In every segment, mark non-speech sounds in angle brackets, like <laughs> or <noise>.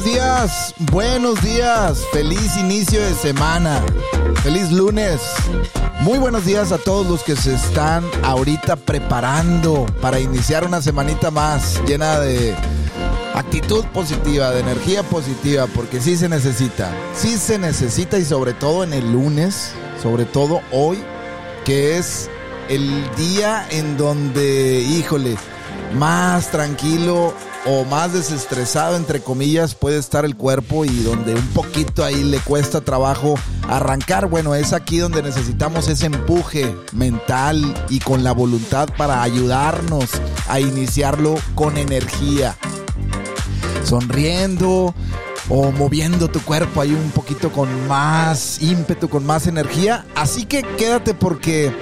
buenos días, buenos días, feliz inicio de semana, feliz lunes. Muy buenos días a todos los que se están ahorita preparando para iniciar una semanita más llena de actitud positiva, de energía positiva, porque sí se necesita, sí se necesita y sobre todo en el lunes, sobre todo hoy, que es el día en donde, híjole, más tranquilo o más desestresado, entre comillas, puede estar el cuerpo y donde un poquito ahí le cuesta trabajo arrancar. Bueno, es aquí donde necesitamos ese empuje mental y con la voluntad para ayudarnos a iniciarlo con energía. Sonriendo o moviendo tu cuerpo ahí un poquito con más ímpetu, con más energía. Así que quédate porque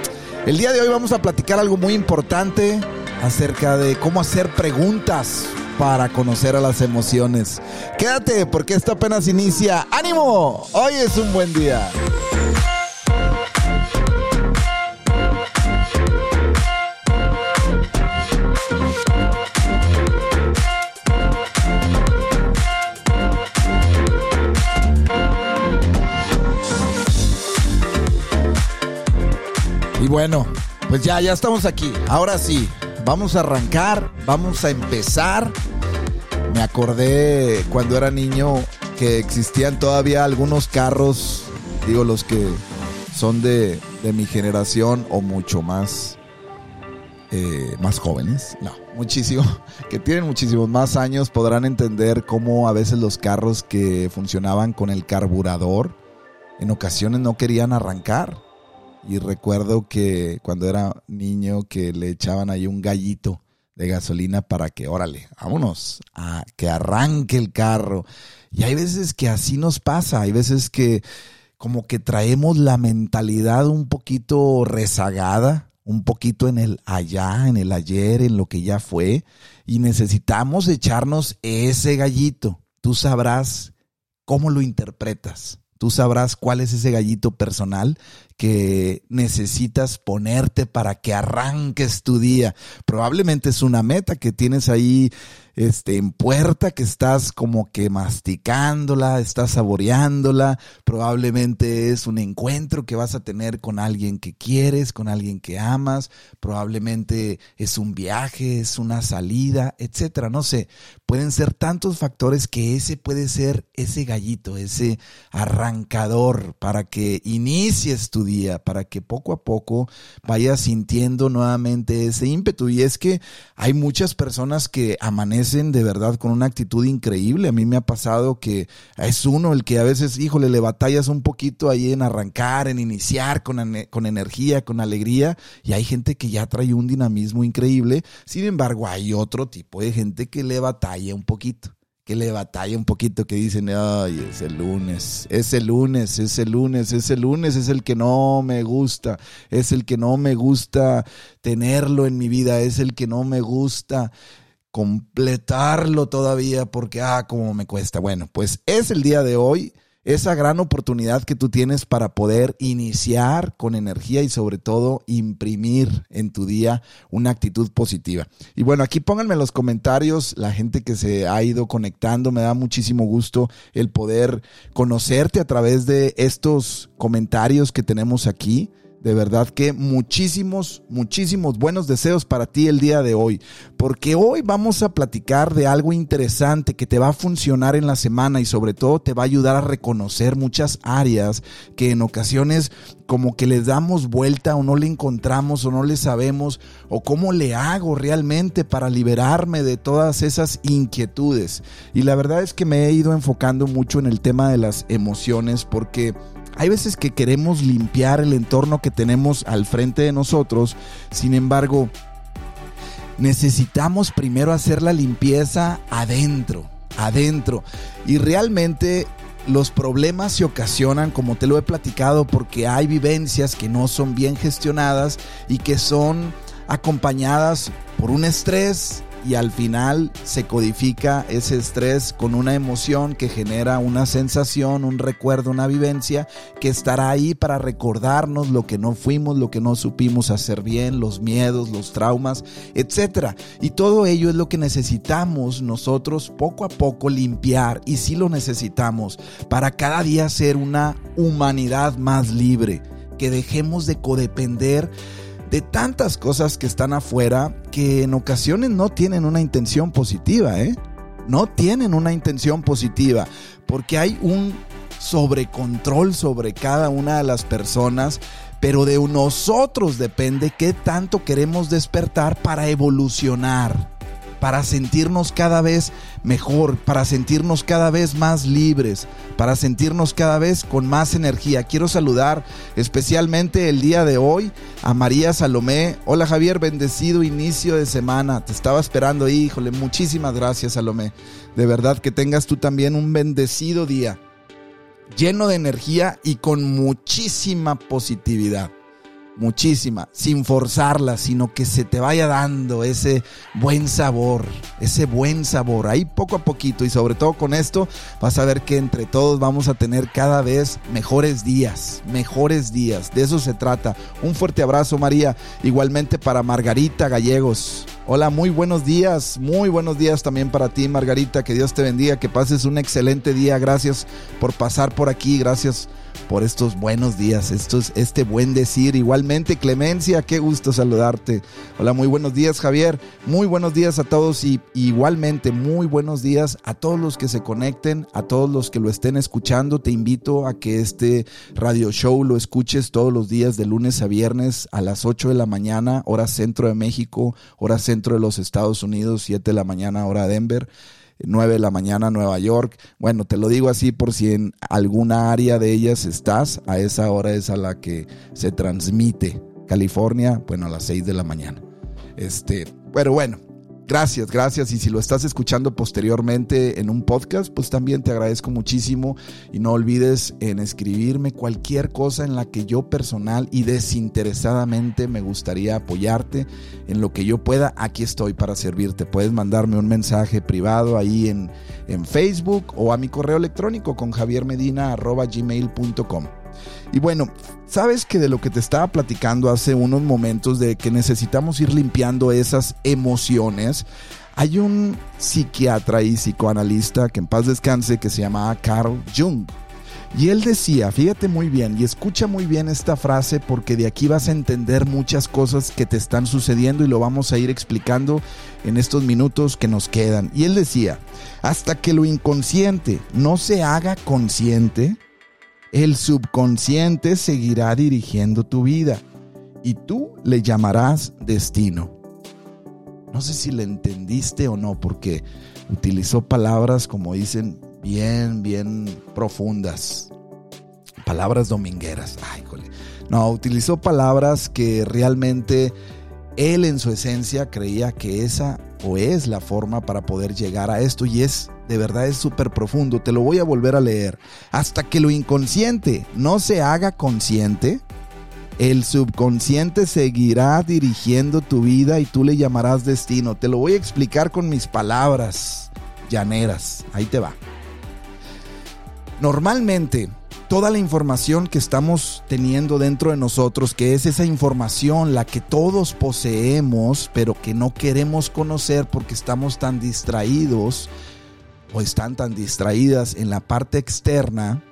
el día de hoy vamos a platicar algo muy importante acerca de cómo hacer preguntas para conocer a las emociones. Quédate porque esto apenas inicia. ¡Ánimo! Hoy es un buen día. Y bueno, pues ya, ya estamos aquí. Ahora sí, vamos a arrancar, vamos a empezar. Me acordé cuando era niño que existían todavía algunos carros, digo los que son de, mi generación o mucho más, eh, más jóvenes, no, muchísimo, <laughs> que tienen muchísimos más años, podrán entender cómo a veces los carros que funcionaban con el carburador en ocasiones no querían arrancar. Y recuerdo que cuando era niño que le echaban ahí un gallito de gasolina para que, órale, vámonos, a que arranque el carro. Y hay veces que así nos pasa, hay veces que como que traemos la mentalidad un poquito rezagada, un poquito en el allá, en el ayer, en lo que ya fue, y necesitamos echarnos ese gallito. Tú sabrás cómo lo interpretas. Tú sabrás cuál es ese gallito personal que necesitas ponerte para que arranques tu día. Probablemente es una meta que tienes ahí este, en puerta, que estás como que masticándola, estás saboreándola. Probablemente es un encuentro que vas a tener con alguien que quieres, con alguien que amas. Probablemente es un viaje, es una salida, etcétera. No sé. Pueden ser tantos factores que ese puede ser ese gallito, ese arrancador para que inicies tu día, para que poco a poco vayas sintiendo nuevamente ese ímpetu. Y es que hay muchas personas que amanecen de verdad con una actitud increíble. A mí me ha pasado que es uno el que a veces, híjole, le batallas un poquito ahí en arrancar, en iniciar con, con energía, con alegría. Y hay gente que ya trae un dinamismo increíble. Sin embargo, hay otro tipo de gente que le batalla un poquito que le batalla un poquito, que dicen, ay, es el lunes, es el lunes, es el lunes, es el lunes, es el que no me gusta, es el que no me gusta tenerlo en mi vida, es el que no me gusta completarlo todavía porque, ah, como me cuesta. Bueno, pues es el día de hoy esa gran oportunidad que tú tienes para poder iniciar con energía y sobre todo imprimir en tu día una actitud positiva. Y bueno, aquí pónganme en los comentarios la gente que se ha ido conectando, me da muchísimo gusto el poder conocerte a través de estos comentarios que tenemos aquí. De verdad que muchísimos, muchísimos buenos deseos para ti el día de hoy, porque hoy vamos a platicar de algo interesante que te va a funcionar en la semana y sobre todo te va a ayudar a reconocer muchas áreas que en ocasiones como que les damos vuelta o no le encontramos o no le sabemos o cómo le hago realmente para liberarme de todas esas inquietudes. Y la verdad es que me he ido enfocando mucho en el tema de las emociones porque hay veces que queremos limpiar el entorno que tenemos al frente de nosotros, sin embargo, necesitamos primero hacer la limpieza adentro, adentro. Y realmente los problemas se ocasionan, como te lo he platicado, porque hay vivencias que no son bien gestionadas y que son acompañadas por un estrés, y al final se codifica ese estrés con una emoción que genera una sensación, un recuerdo, una vivencia que estará ahí para recordarnos lo que no fuimos, lo que no supimos hacer bien, los miedos, los traumas, etc. Y todo ello es lo que necesitamos nosotros poco a poco limpiar y si lo necesitamos para cada día ser una humanidad más libre, que dejemos de codepender de tantas cosas que están afuera que en ocasiones no tienen una intención positiva, ¿eh? No tienen una intención positiva, porque hay un sobrecontrol sobre cada una de las personas, pero de nosotros depende qué tanto queremos despertar para evolucionar para sentirnos cada vez mejor, para sentirnos cada vez más libres, para sentirnos cada vez con más energía. Quiero saludar especialmente el día de hoy a María Salomé. Hola Javier, bendecido inicio de semana. Te estaba esperando híjole, muchísimas gracias Salomé. De verdad que tengas tú también un bendecido día, lleno de energía y con muchísima positividad muchísima, sin forzarla, sino que se te vaya dando ese buen sabor, ese buen sabor, ahí poco a poquito y sobre todo con esto vas a ver que entre todos vamos a tener cada vez mejores días, mejores días, de eso se trata. Un fuerte abrazo María, igualmente para Margarita Gallegos. Hola, muy buenos días, muy buenos días también para ti Margarita, que Dios te bendiga, que pases un excelente día, gracias por pasar por aquí, gracias por estos buenos días, estos, este buen decir. Igualmente, Clemencia, qué gusto saludarte. Hola, muy buenos días, Javier. Muy buenos días a todos y igualmente muy buenos días a todos los que se conecten, a todos los que lo estén escuchando. Te invito a que este radio show lo escuches todos los días de lunes a viernes a las 8 de la mañana, hora centro de México, hora centro de los Estados Unidos, 7 de la mañana, hora Denver. 9 de la mañana Nueva York. Bueno, te lo digo así por si en alguna área de ellas estás, a esa hora es a la que se transmite. California, bueno, a las 6 de la mañana. Este, pero bueno, Gracias, gracias. Y si lo estás escuchando posteriormente en un podcast, pues también te agradezco muchísimo. Y no olvides en escribirme cualquier cosa en la que yo personal y desinteresadamente me gustaría apoyarte. En lo que yo pueda, aquí estoy para servirte. Puedes mandarme un mensaje privado ahí en, en Facebook o a mi correo electrónico con javiermedina.gmail.com. Y bueno, sabes que de lo que te estaba platicando hace unos momentos de que necesitamos ir limpiando esas emociones, hay un psiquiatra y psicoanalista que en paz descanse que se llamaba Carl Jung. Y él decía, fíjate muy bien y escucha muy bien esta frase porque de aquí vas a entender muchas cosas que te están sucediendo y lo vamos a ir explicando en estos minutos que nos quedan. Y él decía, hasta que lo inconsciente no se haga consciente, el subconsciente seguirá dirigiendo tu vida y tú le llamarás destino. No sé si le entendiste o no, porque utilizó palabras, como dicen, bien, bien profundas. Palabras domingueras. Ay, No, utilizó palabras que realmente él en su esencia creía que esa o es la forma para poder llegar a esto y es de verdad es súper profundo, te lo voy a volver a leer. Hasta que lo inconsciente no se haga consciente, el subconsciente seguirá dirigiendo tu vida y tú le llamarás destino. Te lo voy a explicar con mis palabras llaneras. Ahí te va. Normalmente, toda la información que estamos teniendo dentro de nosotros, que es esa información la que todos poseemos, pero que no queremos conocer porque estamos tan distraídos, o están tan distraídas en la parte externa,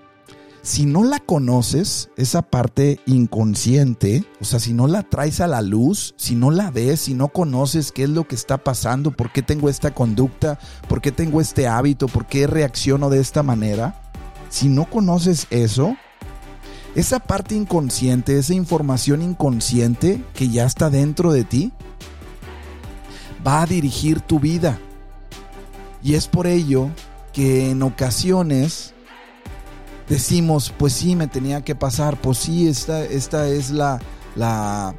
si no la conoces, esa parte inconsciente, o sea, si no la traes a la luz, si no la ves, si no conoces qué es lo que está pasando, por qué tengo esta conducta, por qué tengo este hábito, por qué reacciono de esta manera, si no conoces eso, esa parte inconsciente, esa información inconsciente que ya está dentro de ti, va a dirigir tu vida y es por ello que en ocasiones decimos, pues sí, me tenía que pasar, pues sí, esta, esta es la, la,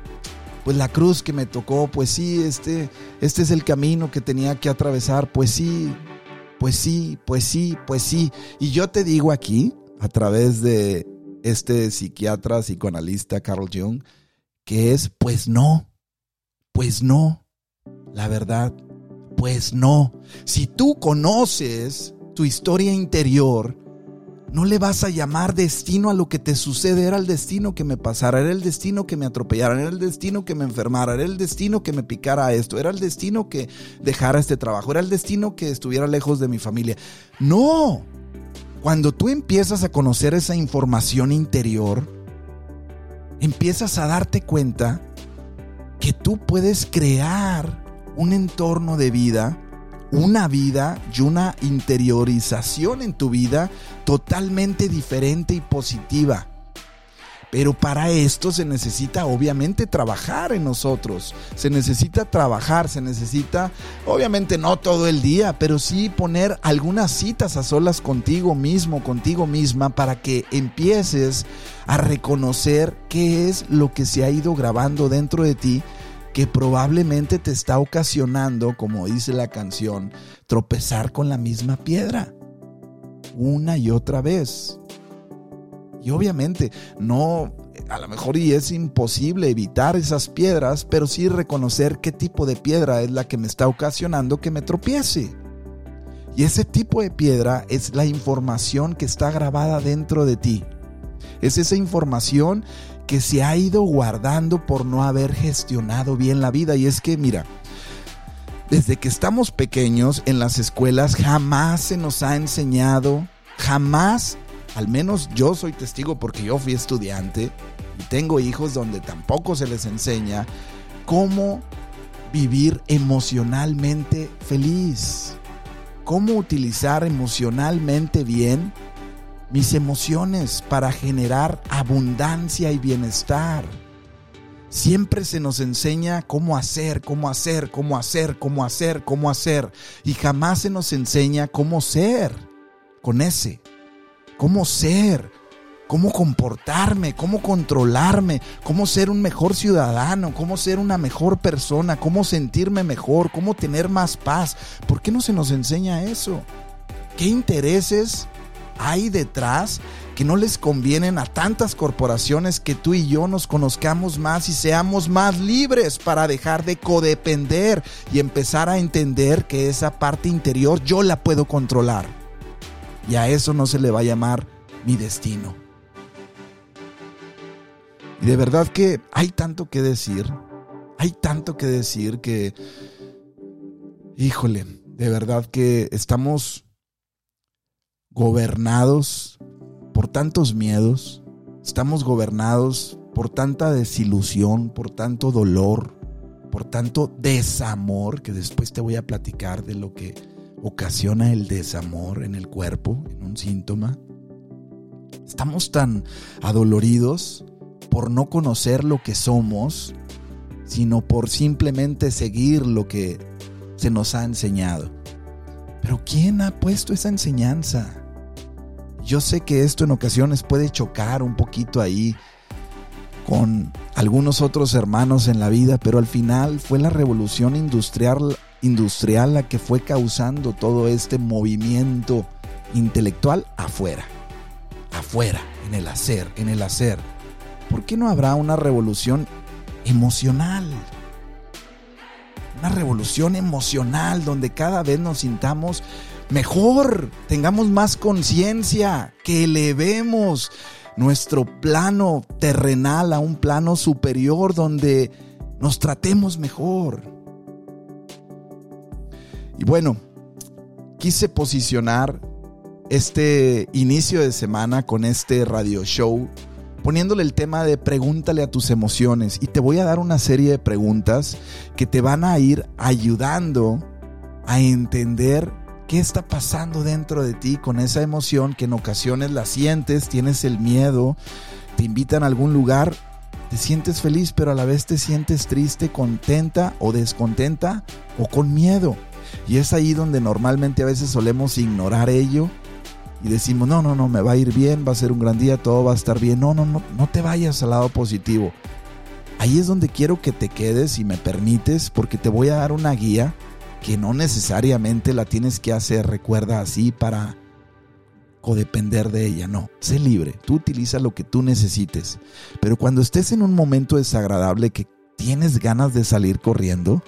pues la cruz que me tocó, pues sí, este, este es el camino que tenía que atravesar, pues sí, pues sí, pues sí, pues sí. Y yo te digo aquí, a través de este psiquiatra, psicoanalista Carl Jung, que es, pues no, pues no, la verdad, Pues no. Si tú conoces tu historia interior, no le vas a llamar destino a lo que te sucede. Era el destino que me pasara, era el destino que me atropellara, era el destino que me enfermara, era el destino que me picara esto, era el destino que dejara este trabajo, era el destino que estuviera lejos de mi familia. No. Cuando tú empiezas a conocer esa información interior, empiezas a darte cuenta que tú puedes crear un entorno de vida una vida y una interiorización en tu vida totalmente diferente y positiva. Pero para esto se necesita obviamente trabajar en nosotros. Se necesita trabajar, se necesita, obviamente no todo el día, pero sí poner algunas citas a solas contigo mismo, contigo misma, para que empieces a reconocer qué es lo que se ha ido grabando dentro de ti que probablemente te está ocasionando, como dice la canción, tropezar con la misma piedra una y otra vez. Y obviamente no, a lo mejor y es imposible evitar esas piedras, pero sí reconocer qué tipo de piedra es la que me está ocasionando que me tropiece. Y ese tipo de piedra es la información que está grabada dentro de ti. Es esa información que se ha ido guardando por no haber gestionado bien la vida. Y es que, mira, desde que estamos pequeños en las escuelas jamás se nos ha enseñado, jamás, al menos yo soy testigo porque yo fui estudiante y tengo hijos donde tampoco se les enseña cómo vivir emocionalmente feliz, cómo utilizar emocionalmente bien mis emociones para generar abundancia y bienestar. Siempre se nos enseña cómo hacer, cómo hacer, cómo hacer, cómo hacer, cómo hacer. Y jamás se nos enseña cómo ser con ese. Cómo ser, cómo comportarme, cómo controlarme, cómo ser un mejor ciudadano, cómo ser una mejor persona, cómo sentirme mejor, cómo tener más paz. ¿Por qué no se nos enseña eso? ¿Qué intereses hay detrás que no les convienen a tantas corporaciones que tú y yo nos conozcamos más y seamos más libres para dejar de codepender y empezar a entender que esa parte interior yo la puedo controlar. Y a eso no se le va a llamar mi destino. Y de verdad que hay tanto que decir, hay tanto que decir que, híjole, de verdad que estamos gobernados por tantos miedos, estamos gobernados por tanta desilusión, por tanto dolor, por tanto desamor, que después te voy a platicar de lo que ocasiona el desamor en el cuerpo, en un síntoma. Estamos tan adoloridos por no conocer lo que somos, sino por simplemente seguir lo que se nos ha enseñado. Pero ¿quién ha puesto esa enseñanza? Yo sé que esto en ocasiones puede chocar un poquito ahí con algunos otros hermanos en la vida, pero al final fue la revolución industrial, industrial la que fue causando todo este movimiento intelectual afuera, afuera, en el hacer, en el hacer. ¿Por qué no habrá una revolución emocional? Una revolución emocional donde cada vez nos sintamos mejor, tengamos más conciencia, que elevemos nuestro plano terrenal a un plano superior donde nos tratemos mejor. Y bueno, quise posicionar este inicio de semana con este radio show poniéndole el tema de pregúntale a tus emociones y te voy a dar una serie de preguntas que te van a ir ayudando a entender ¿Qué está pasando dentro de ti con esa emoción que en ocasiones la sientes, tienes el miedo, te invitan a algún lugar, te sientes feliz, pero a la vez te sientes triste, contenta o descontenta o con miedo? Y es ahí donde normalmente a veces solemos ignorar ello y decimos, no, no, no, me va a ir bien, va a ser un gran día, todo va a estar bien. No, no, no, no te vayas al lado positivo. Ahí es donde quiero que te quedes, si me permites, porque te voy a dar una guía que no necesariamente la tienes que hacer, recuerda así para codepender de ella, no, sé libre, tú utiliza lo que tú necesites, pero cuando estés en un momento desagradable que tienes ganas de salir corriendo,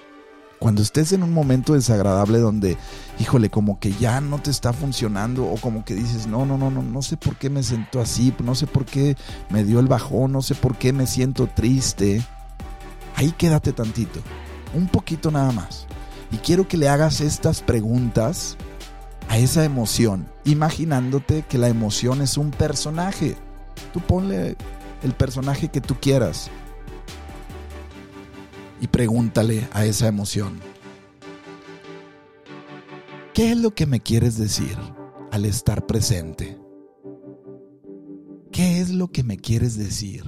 Cuando estés en un momento desagradable donde, híjole, como que ya no te está funcionando o como que dices, no, no, no, no, no sé por qué me siento así, no sé por qué me dio el bajón, no sé por qué me siento triste. Ahí quédate tantito, un poquito nada más. Y quiero que le hagas estas preguntas a esa emoción, imaginándote que la emoción es un personaje. Tú ponle el personaje que tú quieras y pregúntale a esa emoción, ¿qué es lo que me quieres decir al estar presente? ¿Qué es lo que me quieres decir?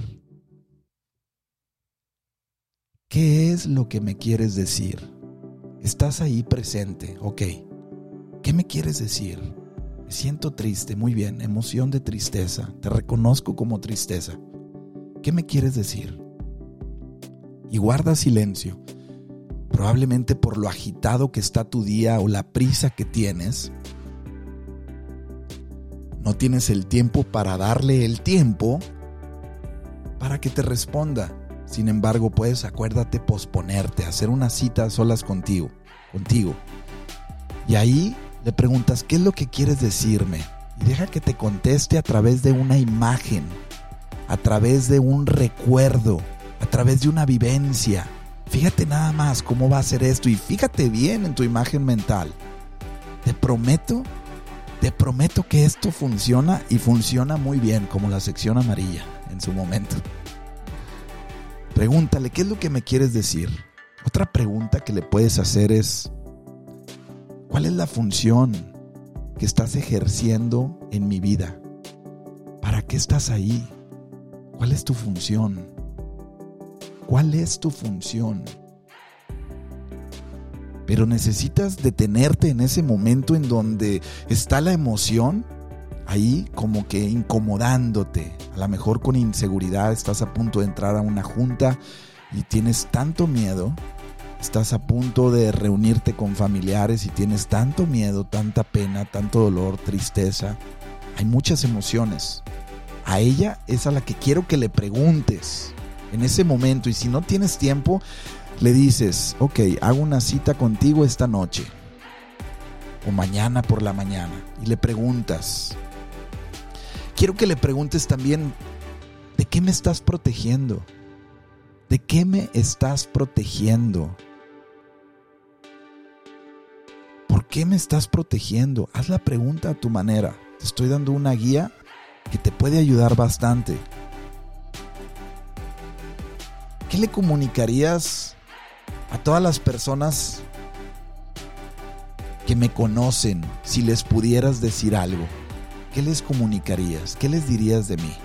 ¿Qué es lo que me quieres decir? Estás ahí presente, ok. ¿Qué me quieres decir? Me siento triste, muy bien, emoción de tristeza, te reconozco como tristeza. ¿Qué me quieres decir? y guarda silencio, probablemente por lo agitado que está tu día o la prisa que tienes, no tienes el tiempo para darle el tiempo para que te responda. Sin embargo, puedes, acuérdate, posponerte, hacer una cita a solas contigo, contigo. Y ahí le preguntas, ¿qué es lo que quieres decirme? Y deja que te conteste a través de una imagen, a través de un recuerdo, a través de una vivencia. Fíjate nada más cómo va a ser esto y fíjate bien en tu imagen mental. Te prometo, te prometo que esto funciona y funciona muy bien como la sección amarilla en su momento. Pregúntale, ¿qué es lo que me quieres decir? Otra pregunta que le puedes hacer es, ¿cuál es la función que estás ejerciendo en mi vida? ¿Para qué estás ahí? ¿Cuál es tu función? ¿Cuál es tu función? Pero necesitas detenerte en ese momento en donde está la emoción, ahí como que incomodándote. A lo mejor con inseguridad estás a punto de entrar a una junta y tienes tanto miedo, estás a punto de reunirte con familiares y tienes tanto miedo, tanta pena, tanto dolor, tristeza. Hay muchas emociones. A ella es a la que quiero que le preguntes en ese momento y si no tienes tiempo, le dices, ok, hago una cita contigo esta noche o mañana por la mañana y le preguntas. Quiero que le preguntes también, ¿de qué me estás protegiendo? ¿De qué me estás protegiendo? ¿Por qué me estás protegiendo? Haz la pregunta a tu manera. Te estoy dando una guía que te puede ayudar bastante. ¿qué le comunicarías a todas las personas que me conocen si les pudieras decir algo? ¿Qué les comunicarías? ¿Qué les dirías de mí?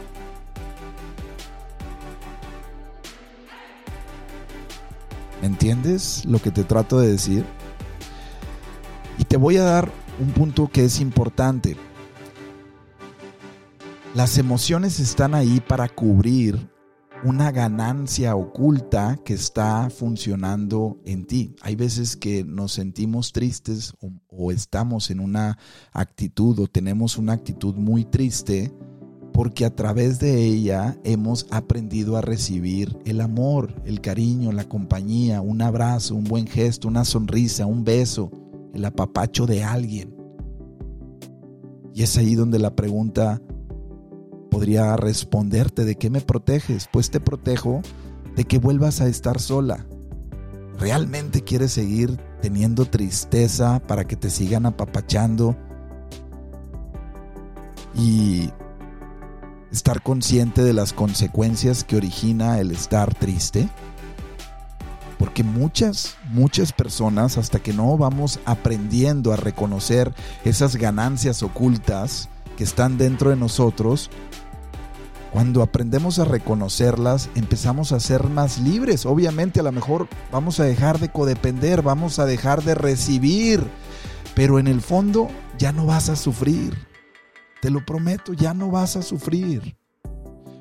¿Me entiendes lo que te trato de decir? Y te voy a dar un punto que es importante. Las emociones están ahí para cubrir una ganancia oculta que está funcionando en ti. Hay veces que nos sentimos tristes o, estamos en una actitud o tenemos una actitud muy triste porque a través de ella hemos aprendido a recibir el amor, el cariño, la compañía, un abrazo, un buen gesto, una sonrisa, un beso, el apapacho de alguien. Y es ahí donde la pregunta podría responderte de qué me proteges. Pues te protejo de que vuelvas a estar sola. ¿Realmente quieres seguir teniendo tristeza para que te sigan apapachando? Y estar consciente de las consecuencias que origina el estar triste. Porque muchas, muchas personas, hasta que no vamos aprendiendo a reconocer esas ganancias ocultas que están dentro de nosotros, cuando aprendemos a reconocerlas, empezamos a ser más libres. Obviamente a lo mejor vamos a dejar de codepender, vamos a dejar de recibir, pero en el fondo ya no vas a sufrir. Te lo prometo, ya no vas a sufrir.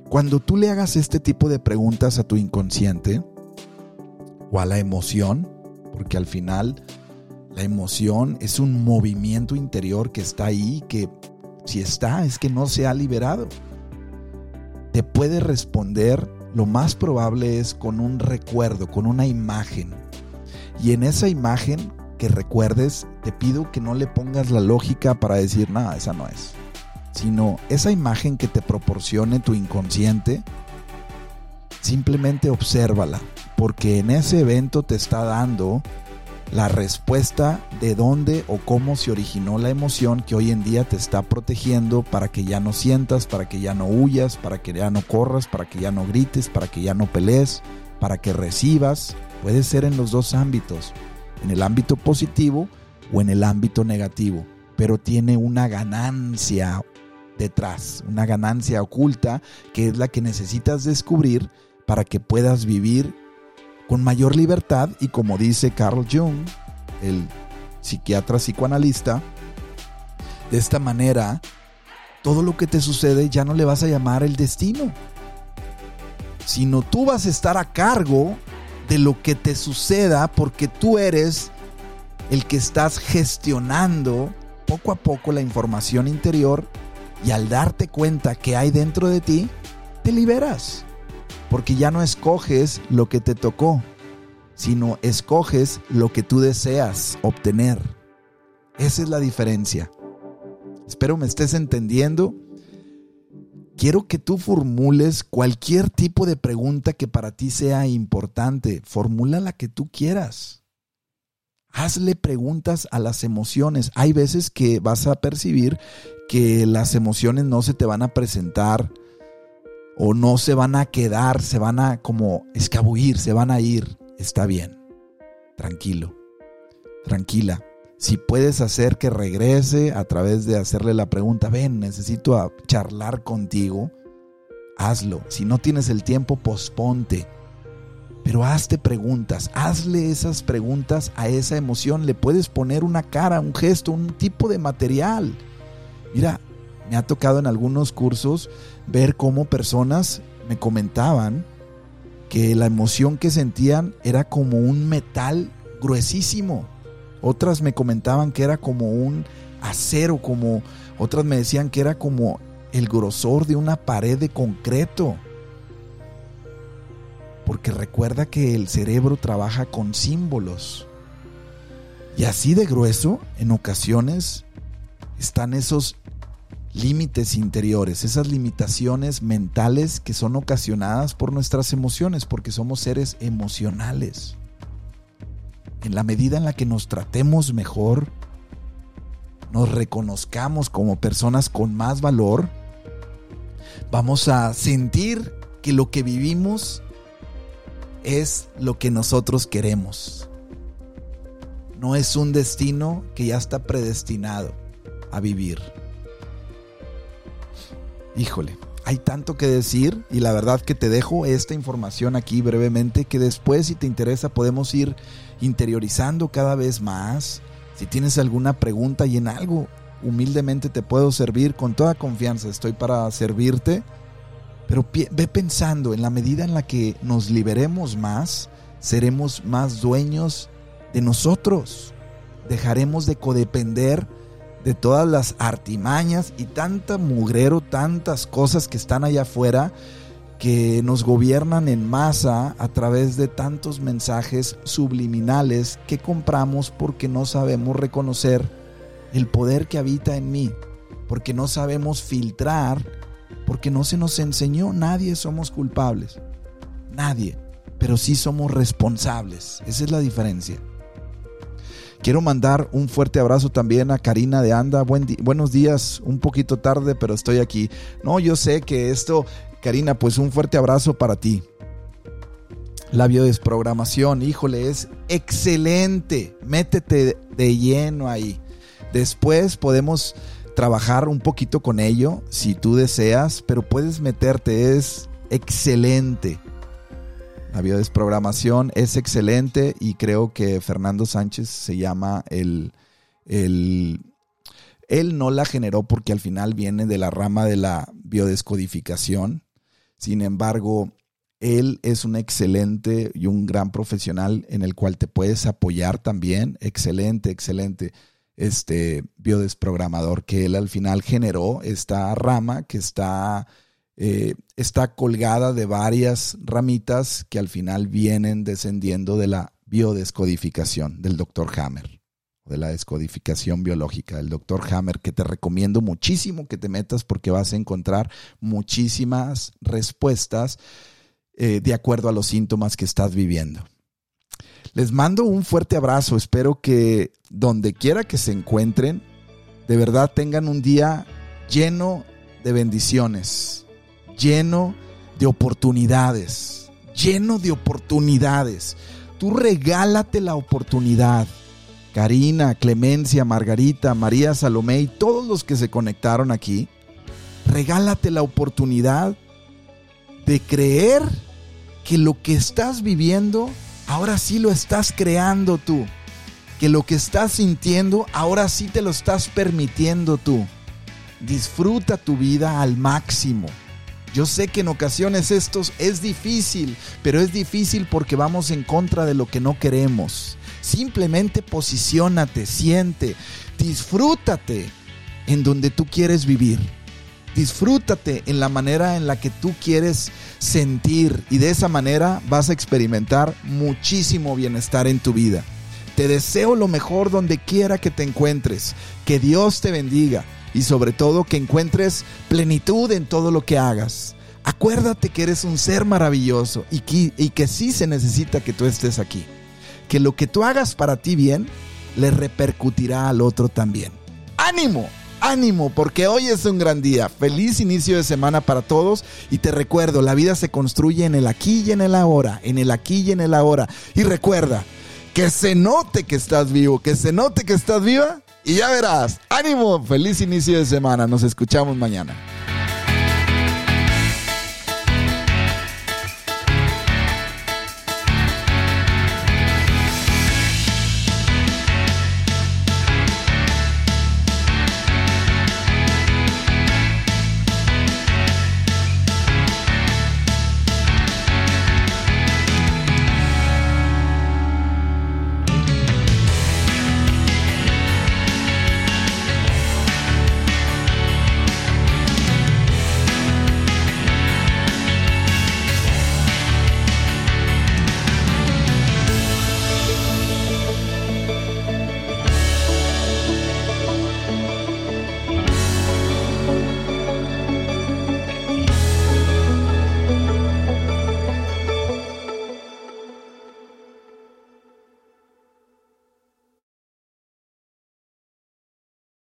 Cuando tú le hagas este tipo de preguntas a tu inconsciente o a la emoción, porque al final la emoción es un movimiento interior que está ahí, que si está es que no se ha liberado te puede responder, lo más probable es con un recuerdo, con una imagen. Y en esa imagen que recuerdes, te pido que no le pongas la lógica para decir, nada, esa no es. Sino esa imagen que te proporcione tu inconsciente, simplemente obsérvala, porque en ese evento te está dando la respuesta de dónde o cómo se originó la emoción que hoy en día te está protegiendo para que ya no sientas, para que ya no huyas, para que ya no corras, para que ya no grites, para que ya no pelees, para que recibas. Puede ser en los dos ámbitos, en el ámbito positivo o en el ámbito negativo, pero tiene una ganancia detrás, una ganancia oculta que es la que necesitas descubrir para que puedas vivir con mayor libertad y como dice Carl Jung, el psiquiatra psicoanalista, de esta manera, todo lo que te sucede ya no le vas a llamar el destino, sino tú vas a estar a cargo de lo que te suceda porque tú eres el que estás gestionando poco a poco la información interior y al darte cuenta que hay dentro de ti, te liberas porque ya no escoges lo que te tocó, sino escoges lo que tú deseas obtener. Esa es la diferencia. Espero me estés entendiendo. Quiero que tú formules cualquier tipo de pregunta que para ti sea importante. Formula la que tú quieras. Hazle preguntas a las emociones. Hay veces que vas a percibir que las emociones no se te van a presentar o no se van a quedar, se van a como escabullir, se van a ir. Está bien, tranquilo, tranquila. Si puedes hacer que regrese a través de hacerle la pregunta, ven, necesito charlar contigo, hazlo. Si no tienes el tiempo, posponte. Pero hazte preguntas, hazle esas preguntas a esa emoción. Le puedes poner una cara, un gesto, un tipo de material. Mira, me ha tocado en algunos cursos ver cómo personas me comentaban que la emoción que sentían era como un metal gruesísimo. Otras me comentaban que era como un acero, como otras me decían que era como el grosor de una pared de concreto. Porque recuerda que el cerebro trabaja con símbolos. Y así de grueso, en ocasiones, están esos límites interiores, esas limitaciones mentales que son ocasionadas por nuestras emociones, porque somos seres emocionales. En la medida en la que nos tratemos mejor, nos reconozcamos como personas con más valor, vamos a sentir que lo que vivimos es lo que nosotros queremos. No es un destino que ya está predestinado a vivir híjole, hay tanto que decir y la verdad que te dejo esta información aquí brevemente que después si te interesa podemos ir interiorizando cada vez más. Si tienes alguna pregunta y en algo humildemente te puedo servir con toda confianza, estoy para servirte. Pero ve pensando, en la medida en la que nos liberemos más, seremos más dueños de nosotros. Dejaremos de codepender de todas las artimañas y tanta mugrero, tantas cosas que están allá afuera que nos gobiernan en masa a través de tantos mensajes subliminales que compramos porque no sabemos reconocer el poder que habita en mí, porque no sabemos filtrar, porque no se nos enseñó, nadie somos culpables, nadie, pero sí somos responsables, esa es la diferencia. Quiero mandar un fuerte abrazo también a Karina de Anda. buenos días, un poquito tarde, pero estoy aquí. No, yo sé que esto, Karina, pues un fuerte abrazo para ti. La biodesprogramación, híjole, es excelente. Métete de lleno ahí. Después podemos trabajar un poquito con ello si tú deseas, pero puedes meterte, es excelente. La biodesprogramación es excelente y creo que Fernando Sánchez se llama el, el... Él no la generó porque al final viene de la rama de la biodescodificación. Sin embargo, él es un excelente y un gran profesional en el cual te puedes apoyar también. Excelente, excelente este biodesprogramador que él al final generó esta rama que está eh, está colgada de varias ramitas que al final vienen descendiendo de la biodescodificación del doctor Hammer, de la descodificación biológica del doctor Hammer, que te recomiendo muchísimo que te metas porque vas a encontrar muchísimas respuestas eh, de acuerdo a los síntomas que estás viviendo. Les mando un fuerte abrazo, espero que donde quiera que se encuentren, de verdad tengan un día lleno de bendiciones, lleno de oportunidades, lleno de oportunidades. Tú regálate la oportunidad. Karina, Clemencia, Margarita, María Salomé y todos los que se conectaron aquí, regálate la oportunidad de creer que lo que estás viviendo, ahora sí lo estás creando tú. Que lo que estás sintiendo, ahora sí te lo estás permitiendo tú. Disfruta tu vida al máximo. Yo sé que en ocasiones esto es difícil, pero es difícil porque vamos en contra de lo que no queremos. Simplemente posiciónate, siente, disfrútate en donde tú quieres vivir. Disfrútate en la manera en la que tú quieres sentir y de esa manera vas a experimentar muchísimo bienestar en tu vida. Te deseo lo mejor donde quiera que te encuentres. Que Dios te bendiga y sobre todo que encuentres plenitud en todo lo que hagas. Acuérdate que eres un ser maravilloso y que, y que sí se necesita que tú estés aquí. Que lo que tú hagas para ti bien le repercutirá al otro también. ¡Ánimo! ánimo, porque hoy es un gran día. Feliz inicio de semana para todos. Y te recuerdo, la vida se construye en el aquí y en el ahora, en el aquí y en el ahora. Y recuerda, que se note que estás vivo, que se note que estás viva. Y ya verás, ánimo, feliz inicio de semana. Nos escuchamos mañana.